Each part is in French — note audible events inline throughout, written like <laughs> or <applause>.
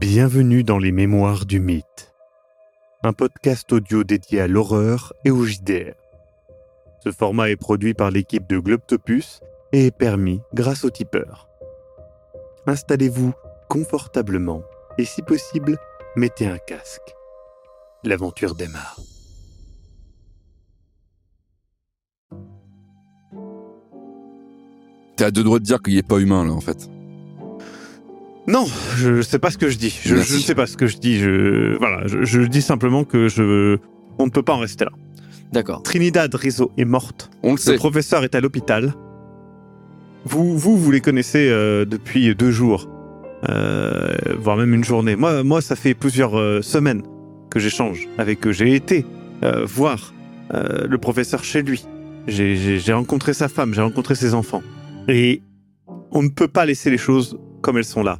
Bienvenue dans les Mémoires du Mythe, un podcast audio dédié à l'horreur et au JDR. Ce format est produit par l'équipe de Globtopus et est permis grâce au tipeur. Installez-vous confortablement et si possible, mettez un casque. L'aventure démarre. T'es à deux doigts de dire qu'il est pas humain là en fait. Non, je sais pas ce que je dis. Je, ne sais pas ce que je dis. Je, voilà, je, je dis simplement que je, on ne peut pas en rester là. D'accord. Trinidad Rizzo est morte. On le Le sait. professeur est à l'hôpital. Vous, vous, vous les connaissez euh, depuis deux jours, euh, voire même une journée. Moi, moi, ça fait plusieurs euh, semaines que j'échange avec eux. J'ai été euh, voir euh, le professeur chez lui. J'ai rencontré sa femme, j'ai rencontré ses enfants. Et on ne peut pas laisser les choses comme elles sont là.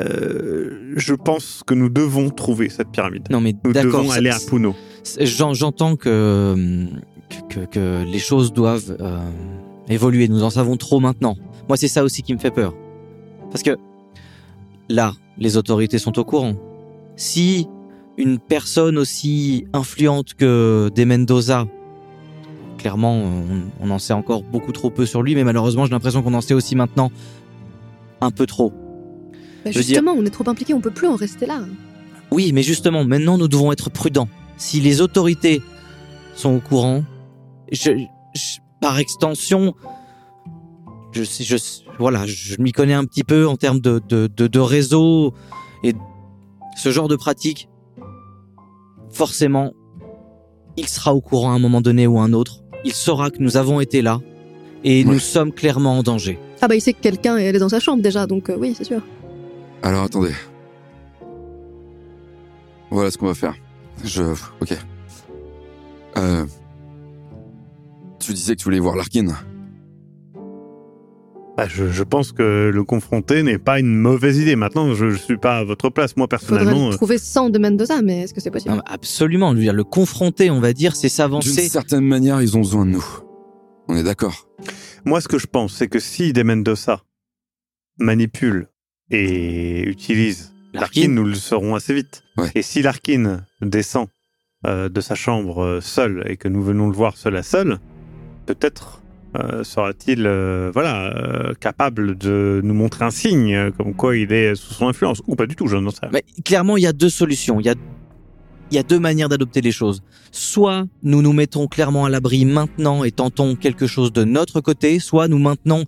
Euh, je pense que nous devons trouver cette pyramide. Non mais Nous d'accord. devons aller à Puno. J'entends que, hum, que, que- que les choses doivent euh, évoluer. Nous en savons trop maintenant. Moi, c'est ça aussi qui me fait peur. Parce que là, les autorités sont au courant. Si une personne aussi influente que Des Mendoza, clairement, on, on en sait encore beaucoup trop peu sur lui, mais malheureusement, j'ai l'impression qu'on en sait aussi maintenant un peu trop. Bah, justement, on est trop impliqués, on peut plus en rester là. Oui, mais justement, maintenant, nous devons être prudents. Si les autorités sont au courant, je, je- par extension, je, sais- je, voilà, je m'y connais un petit peu en termes de, de, de, de réseau et ce genre de pratique. Forcément, il sera au courant à un moment donné ou à un autre. Il saura que nous avons été là et Ouais. nous sommes clairement en danger. Ah bah il sait que quelqu'un est allé dans sa chambre déjà, donc euh, oui, c'est sûr. Alors attendez. Voilà ce qu'on va faire. Je. Ok. Euh. Tu disais que tu voulais voir Larkin. Bah, je, je pense que le confronter n'est pas une mauvaise idée. Maintenant, je ne suis pas à votre place. Moi, Faudrait personnellement, le euh, trouver sans de Mendoza, mais est-ce que c'est possible Non, absolument, je veux dire, le confronter, on va dire, c'est D'une s'avancer. certaine manière, ils ont besoin de nous. On est d'accord. moi, ce que je pense, c'est que si des Mendoza manipule et utilise Larkin, nous le saurons assez vite. Ouais. Et si Larkin descend euh, de sa chambre euh, seul et que nous venons le voir seul à seul, peut-être euh, sera-t-il euh, voilà, euh, capable de nous montrer un signe comme quoi il est sous son influence. Ou pas du tout, je n'en sais rien. Mais clairement, il y a deux solutions. Il y a, il y a deux manières d'adopter les choses. Soit nous nous mettons clairement à l'abri maintenant et tentons quelque chose de notre côté, soit nous maintenons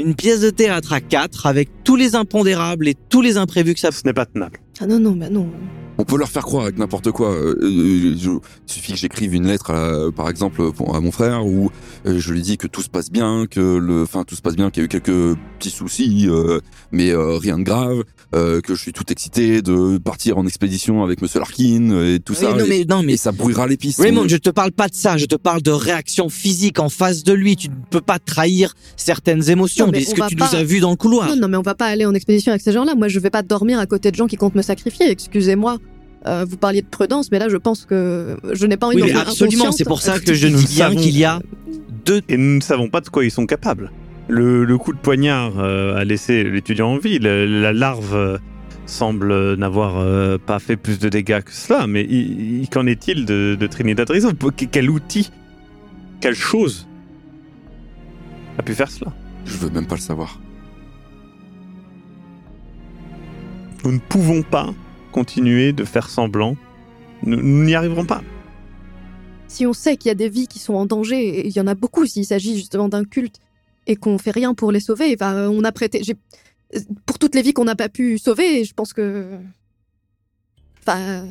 une pièce de théâtre à quatre avec tous les impondérables et tous les imprévus que ça Ce n'est pas tenable. Ah non, non, bah non. On peut leur faire croire avec n'importe quoi. Euh, euh, je- il suffit que j'écrive une lettre, à- par exemple, pour- à mon frère, où euh, je lui dis que tout se passe bien, que le, enfin tout se passe bien, qu'il y a eu quelques petits soucis, euh, mais euh, rien de grave, euh, que je suis tout excité de partir en expédition avec Monsieur Larkin et tout ça. Non, et, mais, non, mais et ça brouillera les pistes. Raymond, On- je te parle pas de ça, je te parle de réaction physique en face de lui. Tu ne peux pas trahir certaines émotions. Non, mais ce on que va tu pas- nous as vu dans le couloir. Non, non, mais on va pas aller en expédition avec ces gens-là. Moi, je vais pas dormir à côté de gens qui comptent me sacrifier. Excusez-moi. Euh, vous parliez de prudence, mais là, je pense que je n'ai pas envie Oui, de mais faire absolument. C'est pour ça que je Nous dis bien savons. qu'il y a deux Et nous ne savons pas de quoi ils sont capables. Le, le coup de poignard euh, a laissé l'étudiant en vie. La larve euh, semble n'avoir euh, pas fait plus de dégâts que cela. Mais qu'en est-il de, de Trinidad Rizzo Que- Quel outil, quelle chose a pu faire cela? Je veux même pas le savoir. Nous ne pouvons pas continuer de faire semblant. Nous n'y arriverons pas. Si on sait qu'il y a des vies qui sont en danger, il y en a beaucoup s'il s'agit justement d'un culte, et qu'on fait rien pour les sauver, on a prêté. Pour toutes les vies qu'on n'a pas pu sauver, je pense que. Enfin.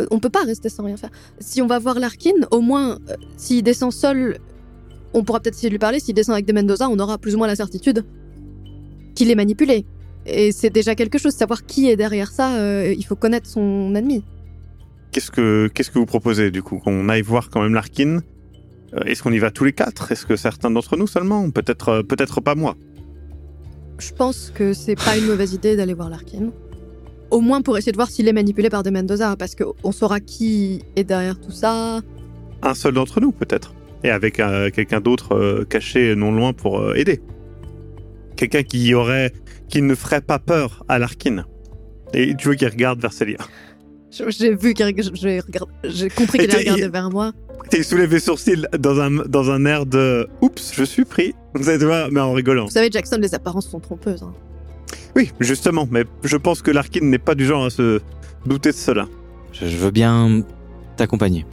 euh, On peut pas rester sans rien faire. Si on va voir Larkin, au moins, euh, s'il descend seul, on pourra peut-être essayer de lui parler. S'il descend avec des Mendoza, on aura plus ou moins la certitude qu'il est manipulé. Et c'est déjà quelque chose. Savoir qui est derrière ça, euh, il faut connaître son ennemi. Qu'est-ce que, qu'est-ce que vous proposez du coup? Qu'on aille voir quand même Larkin? Euh, Est-ce qu'on y va tous les quatre? Est-ce que certains d'entre nous seulement? Peut-être, euh, peut-être pas moi? Je pense que c'est pas une mauvaise idée d'aller voir Larkin. Au moins pour essayer de voir s'il est manipulé par de Mendoza, parce qu'on saura qui est derrière tout ça. Un seul d'entre nous, peut-être. Et avec euh, quelqu'un d'autre euh, caché non loin pour euh, aider. Quelqu'un qui aurait, qui ne ferait pas peur à Larkin. Et tu vois qu'il regarde vers Célia. Je- J'ai vu qu'il reg- j'ai compris qu'il regardait vers moi. T'es soulevé les sourcils dans un, dans un air de Oups, je suis pris. Vous savez, tu vois, mais en rigolant. Vous savez, Jackson, les apparences sont trompeuses. hein. Oui, justement, mais je pense que Larkin n'est pas du genre à se douter de cela. Je, je veux bien t'accompagner.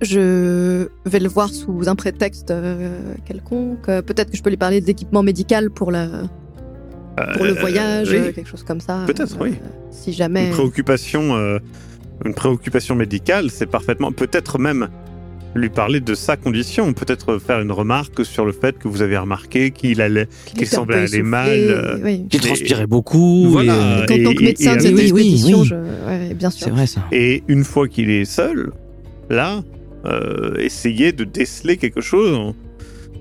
Je vais le voir sous un prétexte euh, quelconque. Euh, Peut-être que je peux lui parler d'équipement médical pour, la, pour le Euh, voyage, oui. euh, quelque chose comme ça. Peut-être, oui. Si jamais. Une préoccupation, euh, une préoccupation médicale, c'est parfaitement. Peut-être même lui parler de sa condition. Peut-être faire une remarque sur le fait que vous avez remarqué qu'il allait. qu'il qu'il semblait aller mal, euh, oui. Et- transpirais beaucoup. Voilà. et, euh, en tant que médecin de oui, oui, expédition, oui. je... ouais, bien sûr. C'est vrai ça. Et une fois qu'il est seul, là, euh, essayez de déceler quelque chose.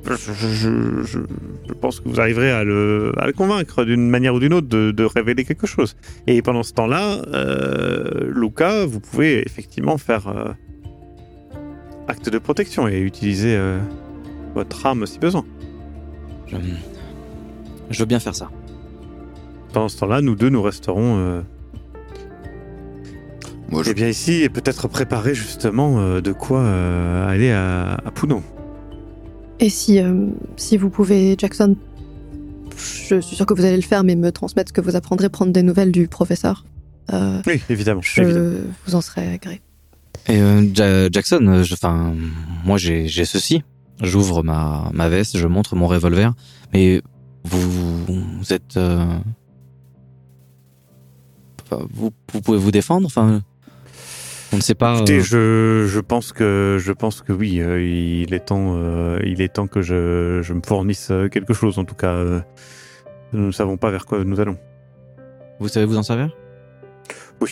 Je, je- je- je- je pense que vous arriverez à le, à le convaincre d'une manière ou d'une autre de, de révéler quelque chose. Et pendant ce temps-là, euh, Luca, vous pouvez effectivement faire euh, acte de protection et utiliser euh, votre âme si besoin. Je, je veux bien faire ça. Pendant ce temps-là, nous deux, nous resterons euh, Moi, je, eh bien ici et peut-être préparer justement euh, de quoi euh, aller à, à Puno. Et si, euh, si vous pouvez, Jackson, je suis sûr que vous allez le faire, mais me transmettre ce que vous apprendrez, prendre des nouvelles du professeur, euh, Oui, évidemment. je évidemment. vous en serai gré. Et euh, Ja- Jackson, je- enfin, moi j'ai ceci. J'ouvre ma, ma veste, je montre mon revolver. Mais vous, vous êtes, euh, vous, vous pouvez vous défendre. Enfin, on ne sait pas. Écoutez, euh, je, je pense que je pense que oui, euh, il est temps, euh, il est temps que je, je me fournisse quelque chose. En tout cas, euh, nous ne savons pas vers quoi nous allons. Vous savez vous en servir? Oui.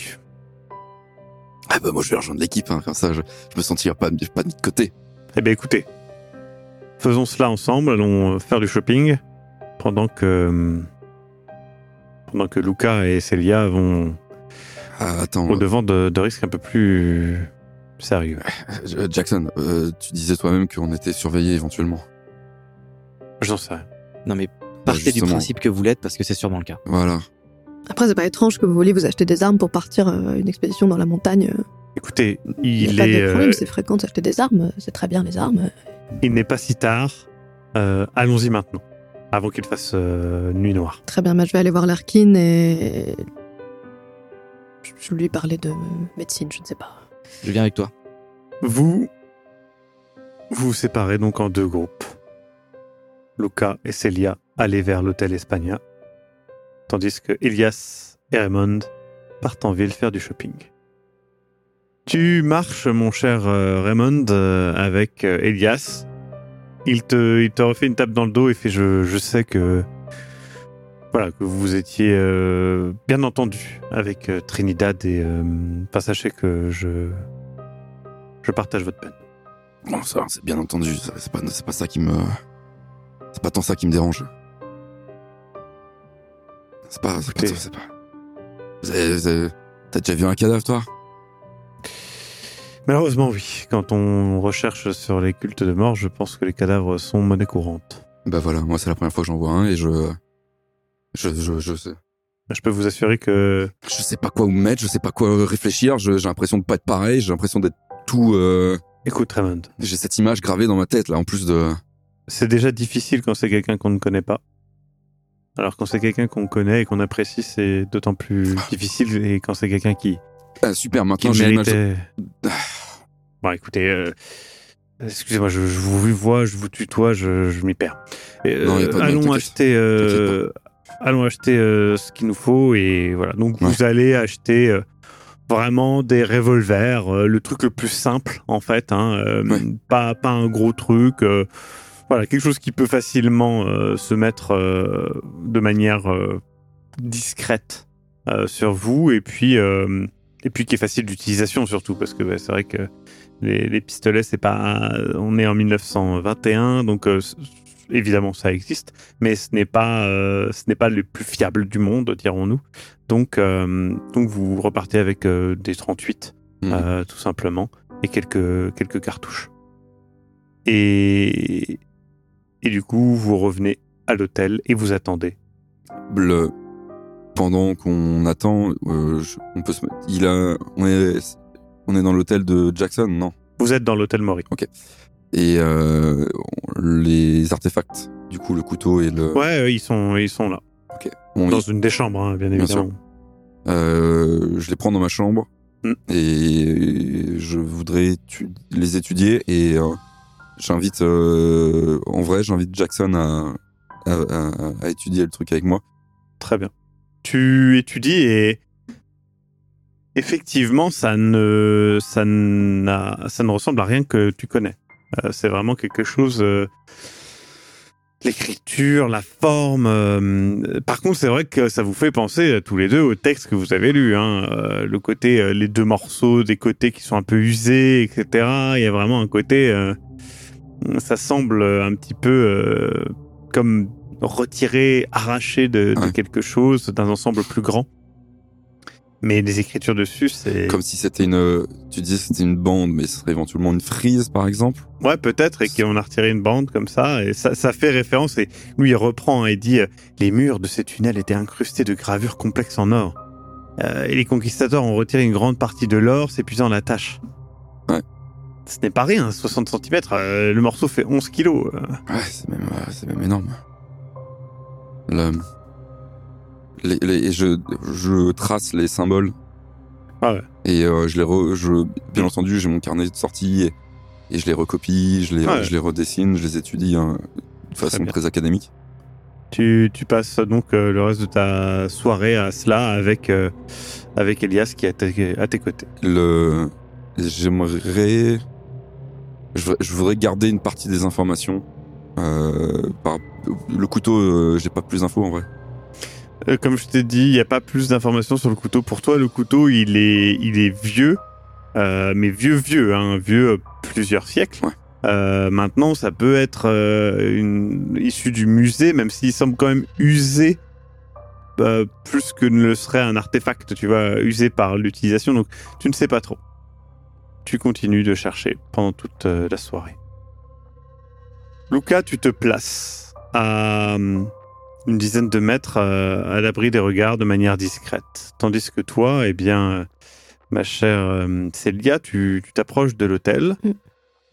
ah bah moi je vais rejoindre l'équipe, hein, comme ça je, je me sentirai pas, pas mis de côté. Eh bien, écoutez, faisons cela ensemble. Allons faire du shopping pendant que pendant que Luca et Celia vont Ah, attends, au devant de, de risques un peu plus sérieux. <laughs> euh, Jackson, euh, tu disais toi-même qu'on était surveillé éventuellement. J'en sais rien. Non, mais partez du justement. principe que vous l'êtes parce que c'est sûrement le cas. Voilà. Après, c'est pas étrange que vous vouliez vous acheter des armes pour partir euh, une expédition dans la montagne. Écoutez, Il il n'y a pas est, de problème, euh, c'est fréquent d'acheter des armes, c'est très bien les armes. il n'est pas si tard. Euh, Allons-y maintenant, avant qu'il fasse euh, nuit noire. Très bien, bah, je vais aller voir Larkin et. Je lui parler de médecine, je ne sais pas. Je viens avec toi. Vous vous vous séparez donc en deux groupes. Luca et Celia allaient vers l'hôtel Espagna, tandis que Elias et Raymond partent en ville faire du shopping. Tu marches, mon cher euh, Raymond, euh, avec euh, Elias. Il te, il te refait une tape dans le dos et fait je, je sais que voilà que vous étiez euh, bien entendu avec euh, Trinidad et euh, enfin, sachez que je je partage votre peine. Bon, ça, c'est bien entendu. C'est pas, c'est pas ça qui me, c'est pas tant ça qui me dérange. C'est pas, c'est pas, c'est pas. T'as déjà vu un cadavre, toi? Malheureusement, oui. Quand on recherche sur les cultes de mort, je pense que les cadavres sont monnaie courante. Bah voilà, moi c'est la première fois que j'en vois un et je, je, je, je sais, Je peux vous assurer que je sais pas quoi me mettre, je sais pas quoi réfléchir. je- J'ai l'impression de pas être pareil, j'ai l'impression d'être tout. euh, Écoute, Raymond, J'ai cette image gravée dans ma tête là, en plus de. c'est déjà difficile quand c'est quelqu'un qu'on ne connaît pas. Alors quand c'est quelqu'un qu'on connaît et qu'on apprécie, c'est d'autant plus difficile. Et quand c'est quelqu'un qui, Ah, super, maintenant j'ai l'image. Bon, écoutez, euh, excusez-moi, je, je vous vois, je vous tutoie, je, je m'y perds. Et, Non, euh, pas de mal, allons acheter, euh, allons acheter euh, ce qu'il nous faut et voilà. Donc vous allez acheter euh, vraiment des revolvers, euh, le truc le plus simple en fait, hein, Ouais. pas pas un gros truc. voilà, quelque chose qui peut facilement se mettre de manière discrète sur vous et puis et puis qui est facile d'utilisation surtout parce que bah, c'est vrai que les, les pistolets c'est pas on est en 1921 donc évidemment ça existe mais ce n'est pas euh, ce n'est pas le plus fiable du monde dirons-nous. Donc euh, donc vous repartez avec euh, des 38 Mhm. euh, tout simplement et quelques quelques cartouches. Et et du coup vous revenez à l'hôtel et vous attendez. Le... pendant qu'on attend, euh, je- on peut se, il a, on est, on est dans l'hôtel de Jackson, non? Vous êtes dans l'hôtel Maury. Et euh, les artefacts, du coup, le couteau et le. Ouais, ils sont, ils sont là. on- Dans une des chambres, hein, bien Bien évidemment. Euh, je les prends dans ma chambre Mm. et je voudrais les étudier et euh, j'invite euh, en vrai j'invite Jackson à, à, à- à étudier le truc avec moi. Très bien. Tu étudies et effectivement, ça ne, ça ça ne ressemble à rien que tu connais. Euh, c'est vraiment quelque chose. euh, L'écriture, la forme. euh, Par contre, c'est vrai que ça vous fait penser euh, tous les deux au texte que vous avez lu. Hein. Euh, le côté, les deux morceaux, des côtés qui sont un peu usés, etc. Il y a vraiment un côté. Ça semble un petit peu comme retiré, arraché de, quelque chose, d'un ensemble plus grand. Mais les écritures dessus, c'est. Comme si c'était une, tu disais c'était une bande, mais ce serait éventuellement une frise par exemple. Ouais, peut-être, et qu'on a retiré une bande comme ça, et ça, ça fait référence, et lui, il reprend hein, et dit euh, Les murs de ces tunnels étaient incrustés de gravures complexes en or. Euh, et les conquistadors ont retiré une grande partie de l'or, s'épuisant la tâche. Ouais. Ce n'est pas rien, 60 cm, le morceau fait 11 kilos. euh. Ouais, c'est même, euh, même énorme. Le, les, je, je trace les symboles. Ah ouais. Et euh, je les re, je, bien entendu, j'ai mon carnet de sortie et, et je les recopie, je les, Ouais. je les redessine, je les étudie hein, de façon très académique. Tu, tu passes donc euh, le reste de ta soirée à cela avec, euh, avec Elias qui est à tes, côtés. Le, j'aimerais, je, voudrais- je voudrais garder une partie des informations. Euh, par, le couteau, j'ai pas plus d'infos en vrai. Euh, comme je t'ai dit, il n'y a pas plus d'informations sur le couteau. Pour toi, le couteau, il est, il est vieux, euh, mais vieux, vieux, hein, vieux euh, plusieurs siècles. Ouais. Euh, maintenant, ça peut être euh, une, issu du musée, même s'il semble quand même usé plus que ne le serait un artefact, tu vois, usé par l'utilisation. Donc, tu ne sais pas trop. Tu continues de chercher pendant toute la soirée. Luca, tu te places à hum, une dizaine de mètres euh, à l'abri des regards de manière discrète. Tandis que toi, eh bien, euh, ma chère euh, Célia, tu t'approches de l'hôtel. Mm.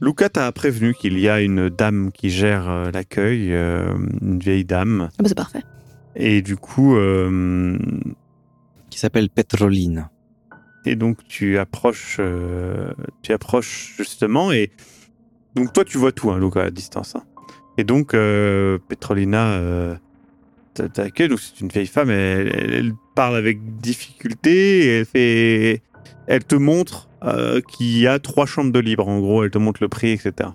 Luca t'a prévenu qu'il y a une dame qui gère euh, l'accueil, euh, une vieille dame. Ah bah c'est parfait. Et du coup, euh, qui s'appelle Petroline. et donc tu approches, euh, tu approches justement et donc toi tu vois tout, hein, Luca à distance. hein. Et donc euh, Petrolina t'a- t'accueille. Donc c'est une vieille femme. Elle, parle avec difficulté. Et elle fait, elle te montre euh, qu'il y a trois chambres de libre. En gros, elle te montre le prix, etc.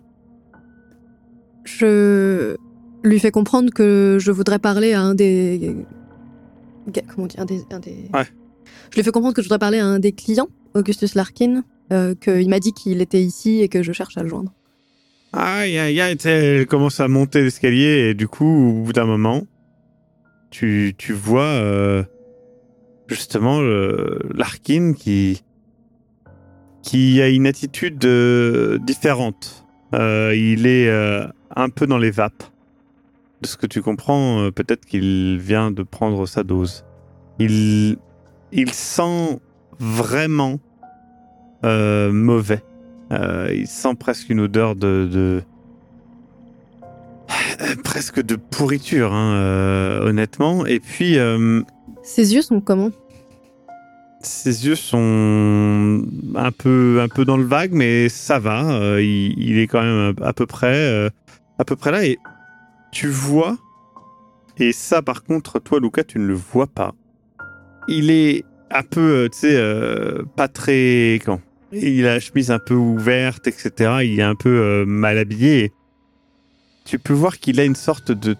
Je lui fais comprendre que je voudrais parler à un des. Comment dire un des, un des- Ouais. Je lui fais comprendre que je voudrais parler à un des clients, Augustus Larkin, euh, qu'il m'a dit qu'il était ici et que je cherche à le joindre. Aïe, aïe, aïe, elle commence à monter l'escalier et du coup, au bout d'un moment, tu, tu vois euh, justement Larkin qui, qui a une attitude euh, différente. Euh, il est un peu dans les vapes. De ce que tu comprends, peut-être qu'il vient de prendre sa dose. Il, il sent vraiment mauvais. Il sent presque une odeur de, de... Euh, presque de pourriture, hein, euh, honnêtement. Et puis, euh, Ses yeux sont comment? ses yeux sont un peu, un peu dans le vague, mais ça va. euh, il, il est quand même à peu près, à peu près là. Et tu vois, et ça, par contre, toi, Lucas, tu ne le vois pas. Il est un peu, tu sais, pas très quand. Il a la chemise un peu ouverte, etc. Il est un peu mal habillé. Tu peux voir qu'il a une sorte de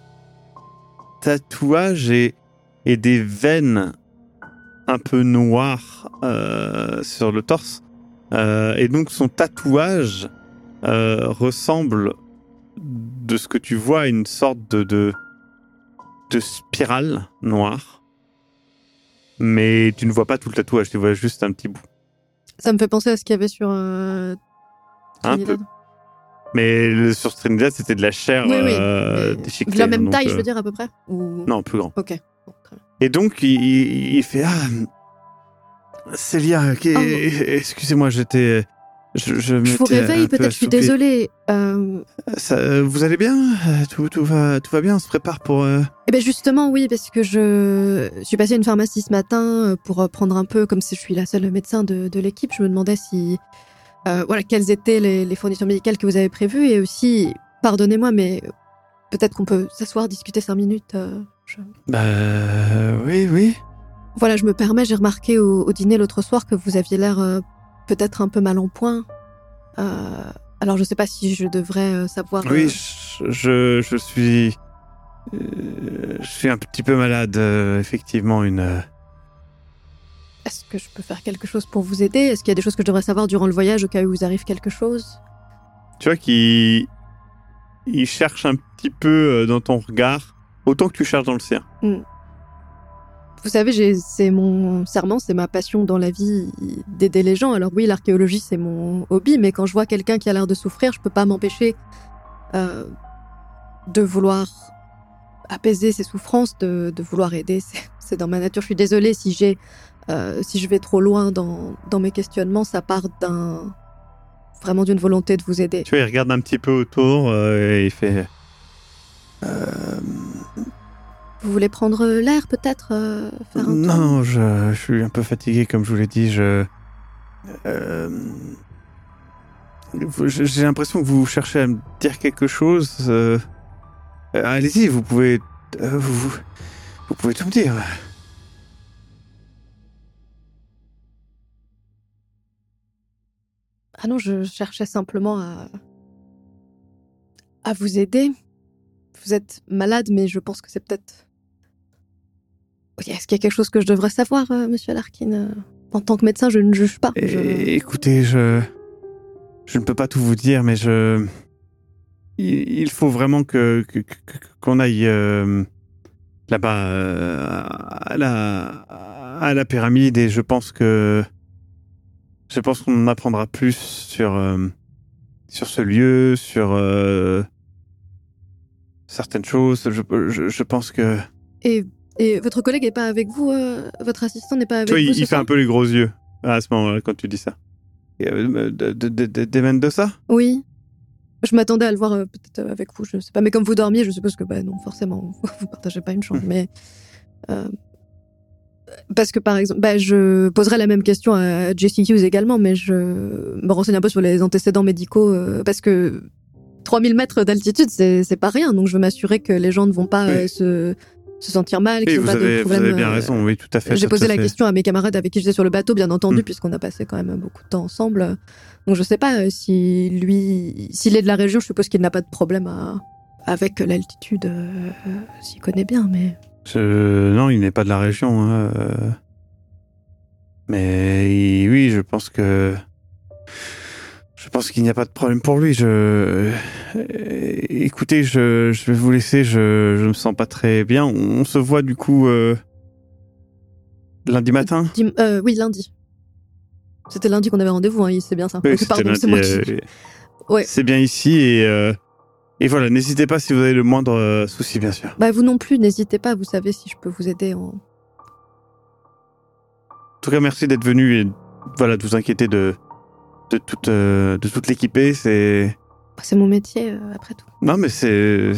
tatouage et, et des veines un peu noires euh, sur le torse. Euh, et donc son tatouage euh, ressemble, de ce que tu vois, à une sorte de, de, de spirale noire. Mais tu ne vois pas tout le tatouage, tu vois juste un petit bout. Ça me fait penser à ce qu'il y avait sur. Un peu. Mais le- sur Trinidad, c'était de la chair Oui, oui, euh, déchiquetée, La même donc, taille, euh, je veux dire, à peu près Ou- Non, plus grand. Ok. Bien. Et donc, il, il- il fait Ah, Célia, Oh. excusez-moi, j'étais. Je, je, Je vous réveille, peu peut-être, je suis désolée. Euh, Ça, euh, vous allez bien? Euh, tout, tout, va, tout va bien On se prépare pour. euh, Eh ben justement, oui, parce que je, suis passée à une pharmacie ce matin euh, pour euh, prendre un peu, comme si je suis la seule médecin de, de l'équipe, je me demandais si, euh, voilà, quelles étaient les, les fournitures médicales que vous avez prévues et aussi, pardonnez-moi, mais peut-être qu'on peut s'asseoir, discuter cinq minutes. euh, je- Bah. Oui, oui. Voilà, je me permets, j'ai remarqué au, au dîner l'autre soir que vous aviez l'air euh, peut-être un peu mal en point. Euh, alors je sais pas si je devrais euh, savoir. Oui, je, je, suis. je suis un petit peu malade, effectivement, une. Est-ce que je peux faire quelque chose pour vous aider? Est-ce qu'il y a des choses que je devrais savoir durant le voyage au cas où vous arrive quelque chose? Tu vois qu'il. Il cherche un petit peu euh, dans ton regard, autant que tu cherches dans le sien. Vous savez, c'est mon serment, c'est ma passion dans la vie d'aider les gens. Alors oui, l'archéologie, c'est mon hobby, mais quand je vois quelqu'un qui a l'air de souffrir, je peux pas m'empêcher euh, de vouloir apaiser ses souffrances, de, de vouloir aider. <laughs> C'est- C'est dans ma nature. Je suis désolée si j'ai, euh, si je vais trop loin dans, dans mes questionnements, ça part d'un vraiment d'une volonté de vous aider. Tu vois, il regarde un petit peu autour euh, et il fait. Euh, Vous voulez prendre l'air peut-être faire un non, tour? non, je, je suis un peu fatigué, comme je vous l'ai dit. Je. J'ai l'impression que vous cherchez à me dire quelque chose. euh, Allez-y, vous pouvez. euh, vous, vous pouvez tout me dire. Ah non, je cherchais simplement à. à vous aider. Vous êtes malade, mais je pense que c'est peut-être. Est-ce qu'il y a quelque chose que je devrais savoir, euh, monsieur Larkin Euh, En tant que médecin, je ne juge pas. Et- écoutez, je. Je ne peux pas tout vous dire, mais je. Il, faut vraiment que qu'on aille euh, là-bas à la à la pyramide et je pense que je pense qu'on en apprendra plus sur euh, sur ce lieu, sur euh, certaines choses. Je, je, je pense que Et, et votre collègue n'est pas avec vous euh, Votre assistant n'est pas avec vous il, il fait un peu les gros yeux à ce moment-là quand tu dis ça. De, de, de, de- Mendoza Oui. Je m'attendais à le voir peut-être avec vous, je sais pas. Mais comme vous dormiez, je suppose que bah non, forcément, <laughs> vous partagez pas une chambre. Mhm. Mais parce que par exemple, bah, je poserai la même question à Jesse Hughes également, mais je me renseigne un peu sur les antécédents médicaux euh, parce que 3000 mètres d'altitude, c'est pas rien. Donc je veux m'assurer que les gens ne vont pas Oui. euh, se, se sentir mal. Oui, vous pas de avez, vous avez bien euh, raison, oui, tout à fait. j'ai posé la question à mes camarades avec qui j'étais sur le bateau, bien entendu, Mm. puisqu'on a passé quand même beaucoup de temps ensemble. Donc je sais pas si lui, s'il est de la région, je suppose qu'il n'a pas de problème à- avec l'altitude, s'il connaît bien, mais Je- Non, il n'est pas de la région. hein, euh. Mais oui, je pense que. Je pense qu'il n'y a pas de problème pour lui. Je. euh, Écoutez, je, je vais vous laisser. Je, je me sens pas très bien. On se voit du coup euh, lundi matin. Dim- euh, oui, lundi. C'était lundi qu'on avait rendez-vous, hein, c'est bien ça. Oui, c'est qui. euh, Ouais. Bien ici et. Euh, Et voilà, n'hésitez pas si vous avez le moindre euh, souci, bien sûr. Bah vous non plus, n'hésitez pas. Vous savez si je peux vous aider. En... En tout cas, merci d'être venu et voilà, de vous inquiéter de, de toute, euh, de toute l'équipée. C'est. Bah, C'est mon métier euh, après tout. Non, mais c'est,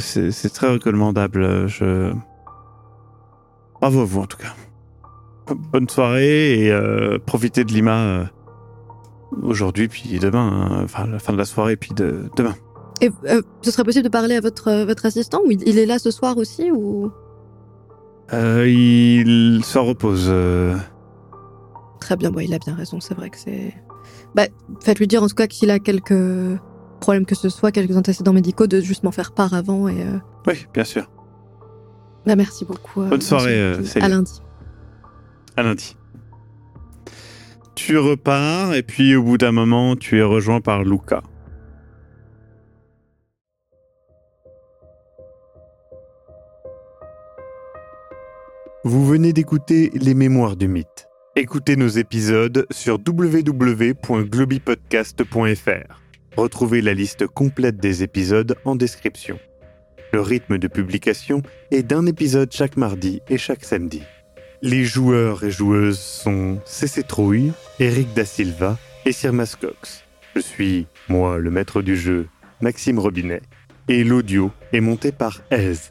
très recommandable. Je... Bravo à vous, en tout cas. Bonne soirée et euh, profitez de Lima euh, aujourd'hui, puis demain. hein. Enfin, la fin de la soirée, puis de, demain. Et euh, ce serait possible de parler à votre euh, votre assistant ou il, il est là ce soir aussi ou? Euh, il se repose. Très bien, bon, il a bien raison, c'est vrai que c'est. Bah, faites-lui dire en tout cas que s'il a quelques problèmes que ce soit, quelques antécédents médicaux, de juste m'en faire part avant et. Oui, bien sûr. Bah, merci beaucoup. Bonne soirée. À lundi. À lundi. Tu repars et puis au bout d'un moment, tu es rejoint par Luca. Vous venez d'écouter Les Mémoires du Mythe. Écoutez nos épisodes sur www.globipodcast.fr. Retrouvez la liste complète des épisodes en description. Le rythme de publication est d'un épisode chaque mardi et chaque samedi. Les joueurs et joueuses sont CC Trouille, Eric Da Silva et Sir Mascox. Je suis, moi, le maître du jeu, Maxime Robinet, et l'audio est monté par Aise.